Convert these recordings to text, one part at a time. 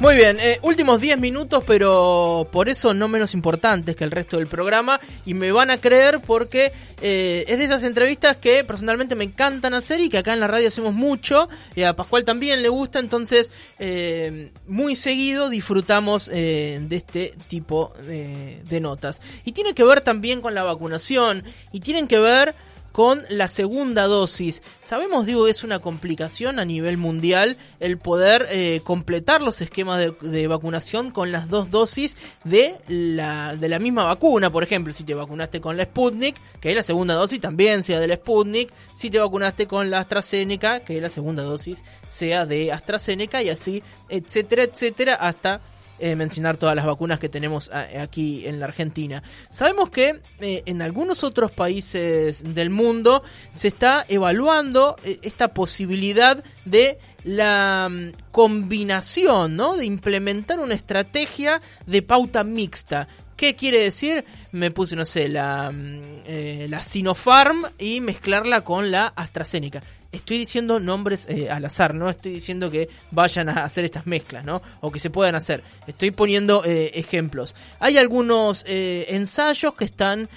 Muy bien, eh, últimos 10 minutos, pero por eso no menos importantes que el resto del programa. Y me van a creer porque eh, es de esas entrevistas que personalmente me encantan hacer y que acá en la radio hacemos mucho. Y a Pascual también le gusta, entonces eh, muy seguido disfrutamos de este tipo de notas. Y tiene que ver también con la vacunación y tienen que ver con la segunda dosis. Sabemos, digo, es una complicación a nivel mundial el poder eh, completar los esquemas de, vacunación con las dos dosis de la, de la misma vacuna. Por ejemplo, si te vacunaste con la Sputnik, que es la segunda dosis, también sea de la Sputnik. Si te vacunaste con la AstraZeneca, que es la segunda dosis, sea de AstraZeneca y así, etcétera, etcétera, hasta eh, mencionar todas las vacunas que tenemos aquí en la Argentina. Sabemos que eh, en algunos otros países del mundo se está evaluando eh, esta posibilidad de la mm, combinación, ¿no? De implementar una estrategia de pauta mixta. ¿Qué quiere decir? Me puse, no sé, la, mm, la Sinopharm y mezclarla con la AstraZeneca estoy diciendo nombres eh, al azar, no estoy diciendo que vayan a hacer estas mezclas, ¿no? O que se puedan hacer. Estoy poniendo eh, ejemplos. Hay algunos eh, ensayos que están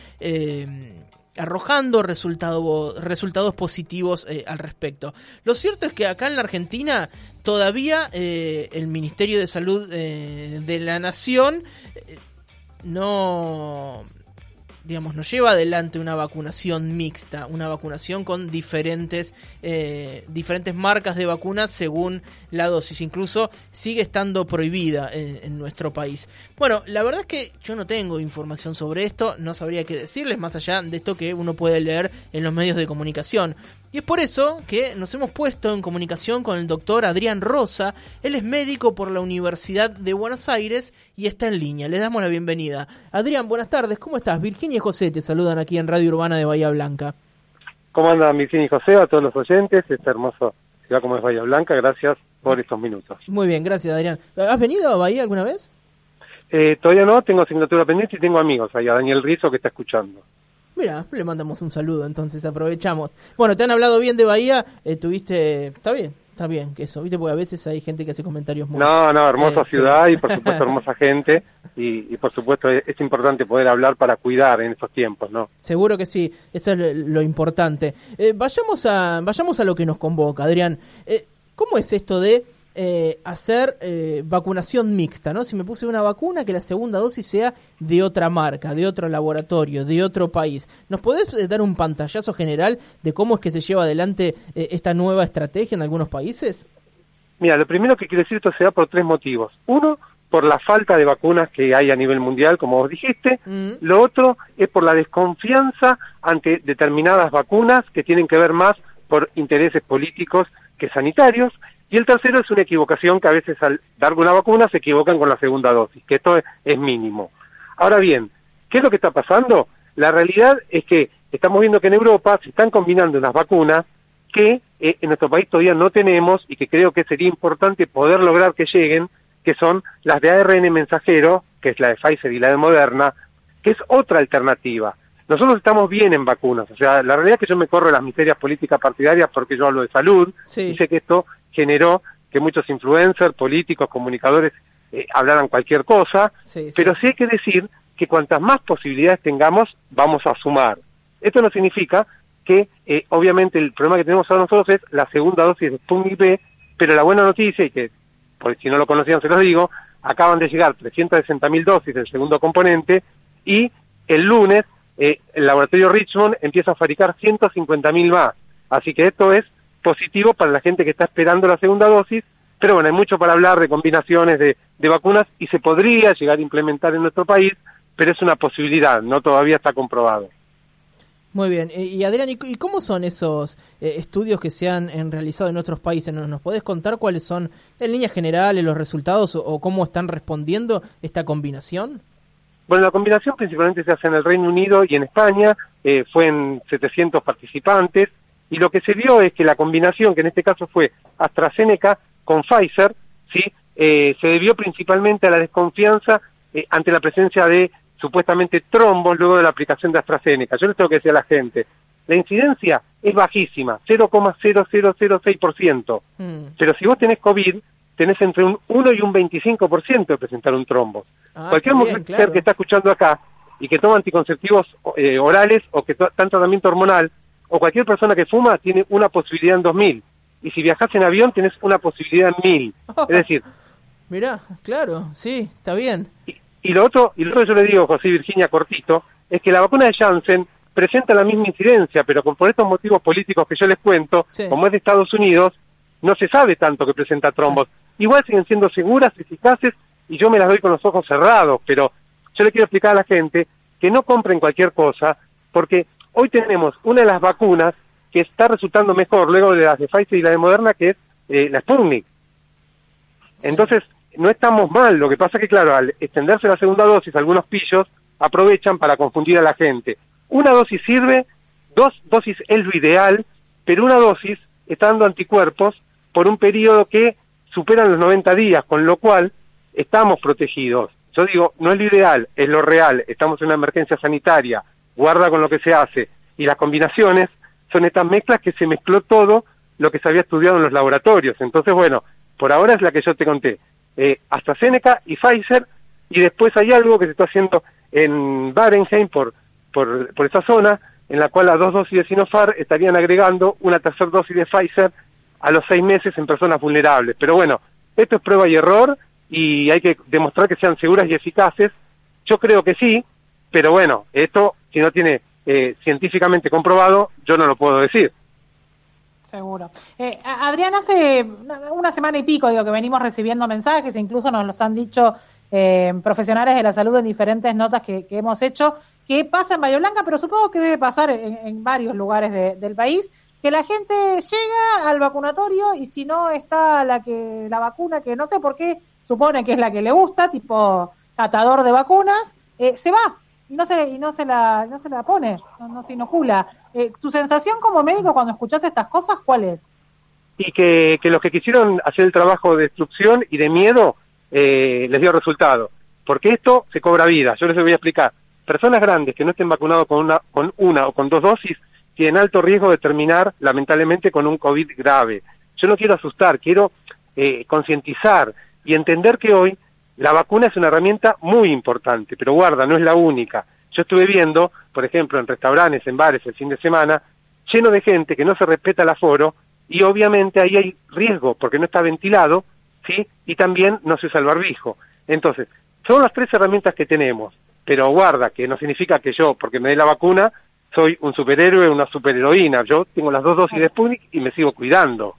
arrojando resultados positivos al respecto. Lo cierto es que acá en la Argentina todavía el Ministerio de Salud de la Nación no digamos, nos lleva adelante una vacunación mixta, una vacunación con diferentes, eh, diferentes marcas de vacunas según la dosis. Incluso sigue estando prohibida en, en, nuestro país. Bueno, la verdad es que yo no tengo información sobre esto, no sabría qué decirles más allá de esto que uno puede leer en los medios de comunicación. Y es por eso que nos hemos puesto en comunicación con el doctor Adrián Rosa. Él es médico por la Universidad de Buenos Aires y está en línea. Le damos la bienvenida. Adrián, buenas tardes. ¿Cómo estás? Virginia y José te saludan aquí en Radio Urbana de Bahía Blanca. ¿Cómo andan Virginia y José? A todos los oyentes. Esta hermosa ciudad como es Bahía Blanca. Gracias por estos minutos. Muy bien, gracias Adrián. ¿Has venido a Bahía alguna vez? Eh, todavía no, tengo asignatura pendiente y tengo amigos ahí, a Daniel Rizo que está escuchando. Mira, le mandamos un saludo, entonces aprovechamos. Bueno, te han hablado bien de Bahía, eh, tuviste, está bien, está bien que eso, viste, porque a veces hay gente que hace comentarios muy... No, no, hermosa eh, ciudad y por supuesto hermosa gente y, por supuesto es, importante poder hablar para cuidar en estos tiempos, ¿no? Seguro que sí, eso es lo, importante. Eh, vayamos, a, vayamos a lo que nos convoca, Adrián. ¿Cómo es esto de eh, hacer eh, vacunación mixta, ¿no? Si me puse una vacuna, que la segunda dosis sea de otra marca, de otro laboratorio, de otro país. ¿Nos podés eh, dar un pantallazo general de cómo es que se lleva adelante esta nueva estrategia en algunos países? Mira, lo primero que quiero decir esto se da por tres motivos. Uno, por la falta de vacunas que hay a nivel mundial, como vos dijiste. Mm. Lo otro es por la desconfianza ante determinadas vacunas que tienen que ver más por intereses políticos que sanitarios. Y el tercero es una equivocación que a veces al dar una vacuna se equivocan con la segunda dosis, que esto es, mínimo. Ahora bien, ¿qué es lo que está pasando? La realidad es que estamos viendo que en Europa se están combinando unas vacunas que eh, en nuestro país todavía no tenemos y que creo que sería importante poder lograr que lleguen, que son las de ARN mensajero, que es la de Pfizer y la de Moderna, que es otra alternativa. Nosotros estamos bien en vacunas, o sea, la realidad es que yo me corro las miserias políticas partidarias porque yo hablo de salud, y sé que esto generó que muchos influencers, políticos, comunicadores eh, hablaran cualquier cosa, pero sí hay que decir que cuantas más posibilidades tengamos, vamos a sumar. Esto no significa que, eh, obviamente, el problema que tenemos ahora nosotros es la segunda dosis de Sputnik B, pero la buena noticia, y que, por si no lo conocían, se los digo, acaban de llegar 360.000 dosis del segundo componente, y el lunes eh, el laboratorio Richmond empieza a fabricar 150.000 más. Así que esto es positivo para la gente que está esperando la segunda dosis, pero bueno, hay mucho para hablar de combinaciones de, vacunas y se podría llegar a implementar en nuestro país, pero es una posibilidad, no todavía está comprobado. Muy bien. Y Adrián, ¿y cómo son esos eh, estudios que se han realizado en otros países? ¿Nos, podés contar cuáles son, en líneas generales, los resultados o, cómo están respondiendo esta combinación? Bueno, la combinación principalmente se hace en el Reino Unido y en España, eh, fue en 700 participantes, y lo que se vio es que la combinación, que en este caso fue AstraZeneca con Pfizer, ¿sí? Eh, se debió principalmente a la desconfianza eh, ante la presencia de supuestamente trombos luego de la aplicación de AstraZeneca. Yo les tengo que decir a la gente, la incidencia es bajísima, 0,0006%, mm. pero si vos tenés COVID, tenés entre un 1 y un 25% de presentar un trombo. Ah, Cualquier mujer que está escuchando acá y que toma anticonceptivos eh, orales o que está en tratamiento hormonal, o cualquier persona que fuma tiene una posibilidad en 2000. Y si viajas en avión tienes una posibilidad en 1000. Es decir... Mirá, claro, sí, está bien. Y, lo otro, y lo otro que yo le digo, José Virginia Cortito, es que la vacuna de Janssen presenta la misma incidencia, pero por estos motivos políticos que yo les cuento, como es de Estados Unidos, no se sabe tanto que presenta trombos. Igual siguen siendo seguras, eficaces, y yo me las doy con los ojos cerrados, pero yo le quiero explicar a la gente que no compren cualquier cosa, porque hoy tenemos una de las vacunas que está resultando mejor luego de las de Pfizer y la de Moderna, que es eh, la Sputnik. Entonces, no estamos mal, lo que pasa que, claro, al extenderse la segunda dosis, algunos pillos aprovechan para confundir a la gente. Una dosis sirve, dos dosis es lo ideal, pero una dosis está dando anticuerpos por un periodo que superan los 90 días, con lo cual estamos protegidos. Yo digo, no es lo ideal, es lo real, estamos en una emergencia sanitaria, guarda con lo que se hace, y las combinaciones son estas mezclas que se mezcló todo lo que se había estudiado en los laboratorios. Entonces, bueno, por ahora es la que yo te conté. Eh, AstraZeneca y Pfizer, y después hay algo que se está haciendo en Barenheim, por, por, por esa zona, en la cual a dos dosis de Sinopharm estarían agregando una tercera dosis de Pfizer a los seis meses en personas vulnerables. Pero bueno, esto es prueba y error y hay que demostrar que sean seguras y eficaces. Yo creo que sí, pero bueno, esto si no tiene eh, científicamente comprobado, yo no lo puedo decir. Seguro. Eh, Adrián, hace una semana y pico digo que venimos recibiendo mensajes, incluso nos los han dicho eh, profesionales de la salud en diferentes notas que, hemos hecho, que pasa en Bahía Blanca, pero supongo que debe pasar en, varios lugares del país, que la gente llega al vacunatorio y si no está la que la vacuna que no sé por qué supone que es la que le gusta, tipo catador de vacunas, eh, se va no se y no se la no se la pone, no, se inocula. Eh, ¿Tu sensación como médico cuando escuchas estas cosas cuál es? Y que, que los que quisieron hacer el trabajo de destrucción y de miedo eh, les dio resultado, porque esto se cobra vida. Yo les voy a explicar. Personas grandes que no estén vacunados con una con una o con dos dosis tienen alto riesgo de terminar lamentablemente con un COVID grave. Yo no quiero asustar, quiero eh, concientizar y entender que hoy la vacuna es una herramienta muy importante, pero guarda, no es la única. Yo estuve viendo, por ejemplo, en restaurantes, en bares el fin de semana, lleno de gente que no se respeta el aforo y obviamente ahí hay riesgo porque no está ventilado, ¿sí? Y también no se usa el barbijo. Entonces, son las tres herramientas que tenemos, pero guarda, que no significa que yo, porque me dé la vacuna, soy un superhéroe una superheroína. Yo tengo las dos dosis de Sputnik y me sigo cuidando.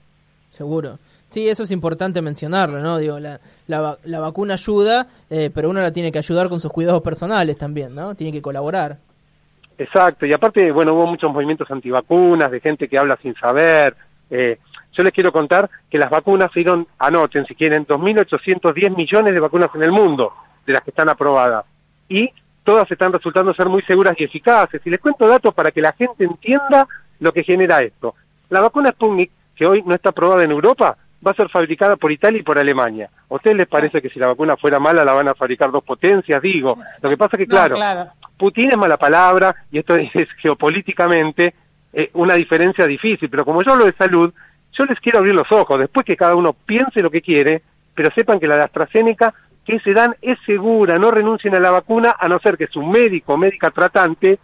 Seguro. Sí, eso es importante mencionarlo, ¿no? Digo, la, la, vacuna ayuda, eh, pero uno la tiene que ayudar con sus cuidados personales también, ¿no? Tiene que colaborar. Exacto, y aparte, bueno, hubo muchos movimientos antivacunas, de gente que habla sin saber. Eh, yo les quiero contar que las vacunas se dieron, anoten si quieren, 2.810 millones de vacunas en el mundo, de las que están aprobadas. Y todas están resultando ser muy seguras y eficaces. Y les cuento datos para que la gente entienda lo que genera esto. La vacuna Sputnik, que hoy no está aprobada en Europa, va a ser fabricada por Italia y por Alemania. ¿A ustedes les parece que si la vacuna fuera mala la van a fabricar dos potencias? Digo, lo que pasa es que, claro, Putin es mala palabra y esto es geopolíticamente eh, una diferencia difícil, pero como yo hablo de salud, yo les quiero abrir los ojos, después que cada uno piense lo que quiere, pero sepan que la de AstraZeneca que se dan es segura, no renuncien a la vacuna a no ser que su médico o médica tratante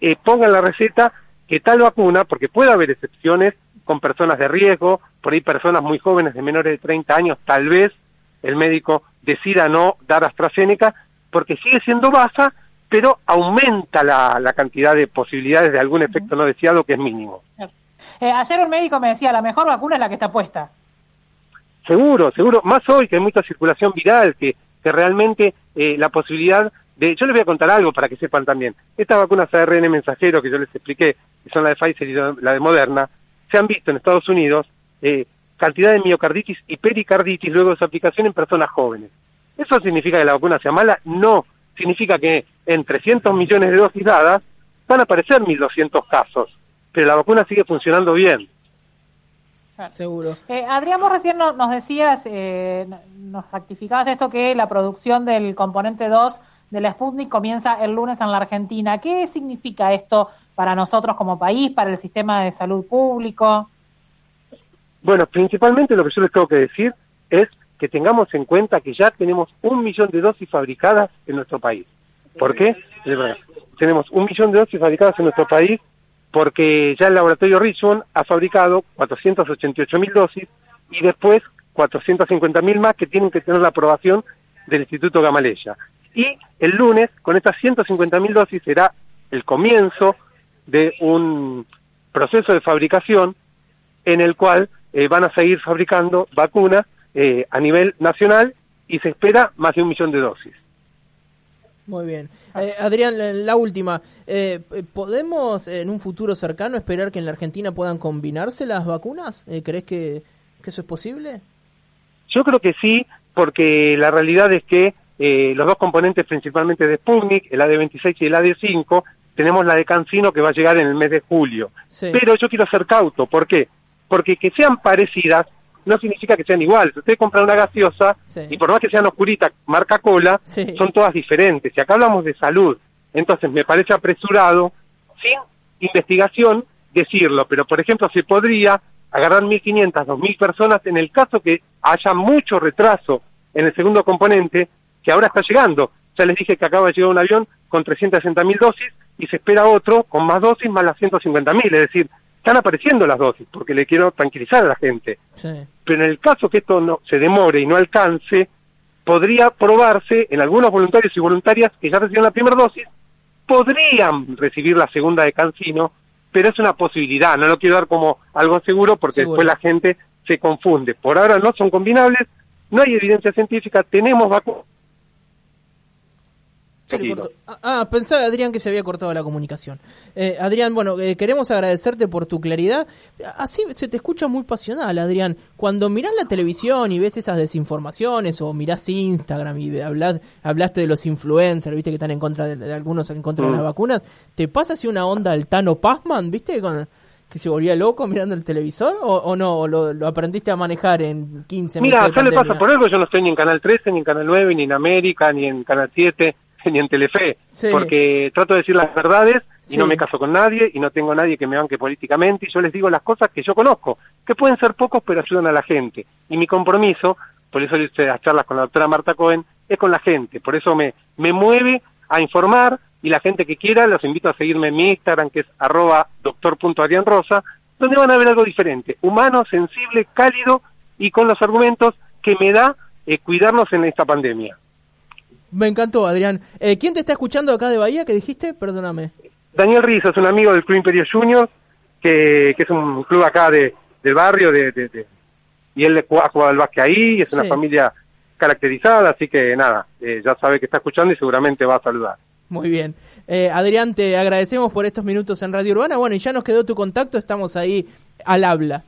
eh, ponga la receta que tal vacuna, porque puede haber excepciones, con personas de riesgo, por ahí personas muy jóvenes de menores de 30 años, tal vez el médico decida no dar AstraZeneca porque sigue siendo baja, pero aumenta la, la cantidad de posibilidades de algún efecto no deseado que es mínimo. Eh, ayer un médico me decía, la mejor vacuna es la que está puesta. Seguro, seguro, más hoy que hay mucha circulación viral, que, que realmente eh, la posibilidad de... Yo les voy a contar algo para que sepan también. Estas vacunas ARN mensajero que yo les expliqué, que son la de Pfizer y la de Moderna, se han visto en Estados Unidos eh, cantidad de miocarditis y pericarditis luego de su aplicación en personas jóvenes. ¿Eso significa que la vacuna sea mala? No. Significa que en 300 millones de dosis dadas van a aparecer 1.200 casos, pero la vacuna sigue funcionando bien. Seguro. Eh, Adrián, vos recién nos decías, eh, nos rectificabas esto que la producción del componente 2 de la Sputnik comienza el lunes en la Argentina. ¿Qué significa esto para nosotros como país, para el sistema de salud público? Bueno, principalmente lo que yo les tengo que decir es que tengamos en cuenta que ya tenemos un millón de dosis fabricadas en nuestro país. ¿Por qué? Tenemos un millón de dosis fabricadas en nuestro país porque ya el laboratorio Richmond ha fabricado 488 mil dosis y después 450 mil más que tienen que tener la aprobación del Instituto Gamaleya. Y el lunes, con estas 150 mil dosis, será el comienzo de un proceso de fabricación en el cual eh, van a seguir fabricando vacunas eh, a nivel nacional y se espera más de un millón de dosis. Muy bien. Eh, Adrián, la última. ¿Podemos en un futuro cercano esperar que en la Argentina puedan combinarse las vacunas? ¿Crees que, eso es posible? Yo creo que sí, porque la realidad es que los dos componentes principalmente de Sputnik, el AD26 y el AD5, tenemos la de Cancino que va a llegar en el mes de julio. Pero yo quiero ser cauto, ¿por qué? Porque que sean parecidas no significa que sean iguales. Usted compra una gaseosa y por más que sean oscuritas, marca cola, son todas diferentes. Y acá hablamos de salud. Entonces me parece apresurado, sin investigación, decirlo. Pero, por ejemplo, se podría agarrar 1.500, 2.000 personas en el caso que haya mucho retraso en el segundo componente, que ahora está llegando. Ya les dije que acaba de llegar un avión con 360.000 dosis y se espera otro con más dosis más las 150.000. Es decir, están apareciendo las dosis, porque le quiero tranquilizar a la gente. Pero en el caso que esto no se demore y no alcance, podría probarse en algunos voluntarios y voluntarias que ya recibieron la primera dosis, podrían recibir la segunda de Cancino, pero es una posibilidad, no lo quiero dar como algo seguro porque después la gente se confunde. Por ahora no son combinables, no hay evidencia científica, tenemos vacunas Ah, ah, pensaba Adrián que se había cortado la comunicación. Eh, Adrián, bueno, eh, queremos agradecerte por tu claridad. Así se te escucha muy pasional, Adrián. Cuando mirás la televisión y ves esas desinformaciones o mirás Instagram y hablas, hablaste de los influencers, viste que están en contra de, algunos en contra de las mm. vacunas, ¿te pasa así una onda al Tano Pazman, viste? Con, que se volvía loco mirando el televisor o, no? ¿O lo, aprendiste a manejar en 15 minutos? Mira, ya le pasa por algo, yo no estoy ni en Canal 13, ni en Canal 9, ni en América, ni en Canal 7 ni en Telefe, porque trato de decir las verdades y no me caso con nadie y no tengo nadie que me banque políticamente y yo les digo las cosas que yo conozco, que pueden ser pocos pero ayudan a la gente. Y mi compromiso, por eso hice las charlas con la doctora Marta Cohen, es con la gente, por eso me, me mueve a informar y la gente que quiera los invito a seguirme en mi Instagram que es arroba doctor.arianrosa, donde van a ver algo diferente, humano, sensible, cálido y con los argumentos que me da eh, cuidarnos en esta pandemia. Me encantó, Adrián. Eh, ¿Quién te está escuchando acá de Bahía? ¿Qué dijiste? Perdóname. Daniel Rizzo es un amigo del Club Imperio Juniors, que, que es un club acá de, del barrio, de, de, y él ha jugado al básquet ahí, es una familia caracterizada, así que nada, eh, ya sabe que está escuchando y seguramente va a saludar. Muy bien. Eh, Adrián, te agradecemos por estos minutos en Radio Urbana. Bueno, y ya nos quedó tu contacto, estamos ahí al habla.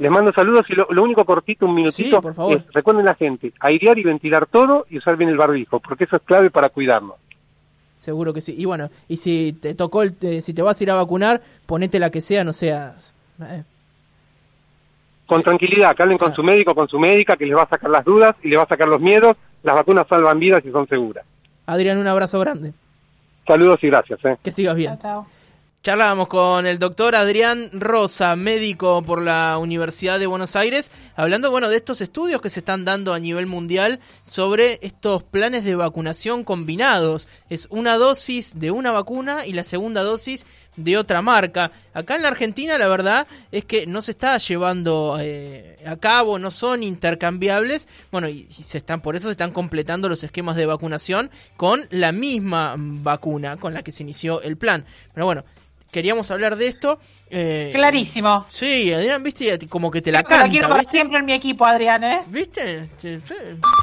Les mando saludos y lo, único cortito, un minutito, por favor. es recuerden la gente, airear y ventilar todo y usar bien el barbijo, porque eso es clave para cuidarnos. Seguro que sí. Y bueno, y si te tocó, el, eh, si te vas a ir a vacunar, ponete la que sea, no sea... Eh. Con tranquilidad, que hablen con su médico, con su médica, que les va a sacar las dudas y les va a sacar los miedos. Las vacunas salvan vidas y son seguras. Adrián, un abrazo grande. Saludos y gracias. Eh. Que sigas bien. chao. Charlábamos con el doctor Adrián Rosa, médico por la Universidad de Buenos Aires, hablando bueno de estos estudios que se están dando a nivel mundial sobre estos planes de vacunación combinados. Es una dosis de una vacuna y la segunda dosis de otra marca. Acá en la Argentina la verdad es que no se está llevando eh, a cabo, no son intercambiables. Bueno, y, se están por eso se están completando los esquemas de vacunación con la misma vacuna con la que se inició el plan. Pero bueno, queríamos hablar de esto. Eh, Clarísimo. Sí, Adrián, viste, como que te la canta. quiero para siempre en mi equipo, Adrián, ¿eh? ¿Viste?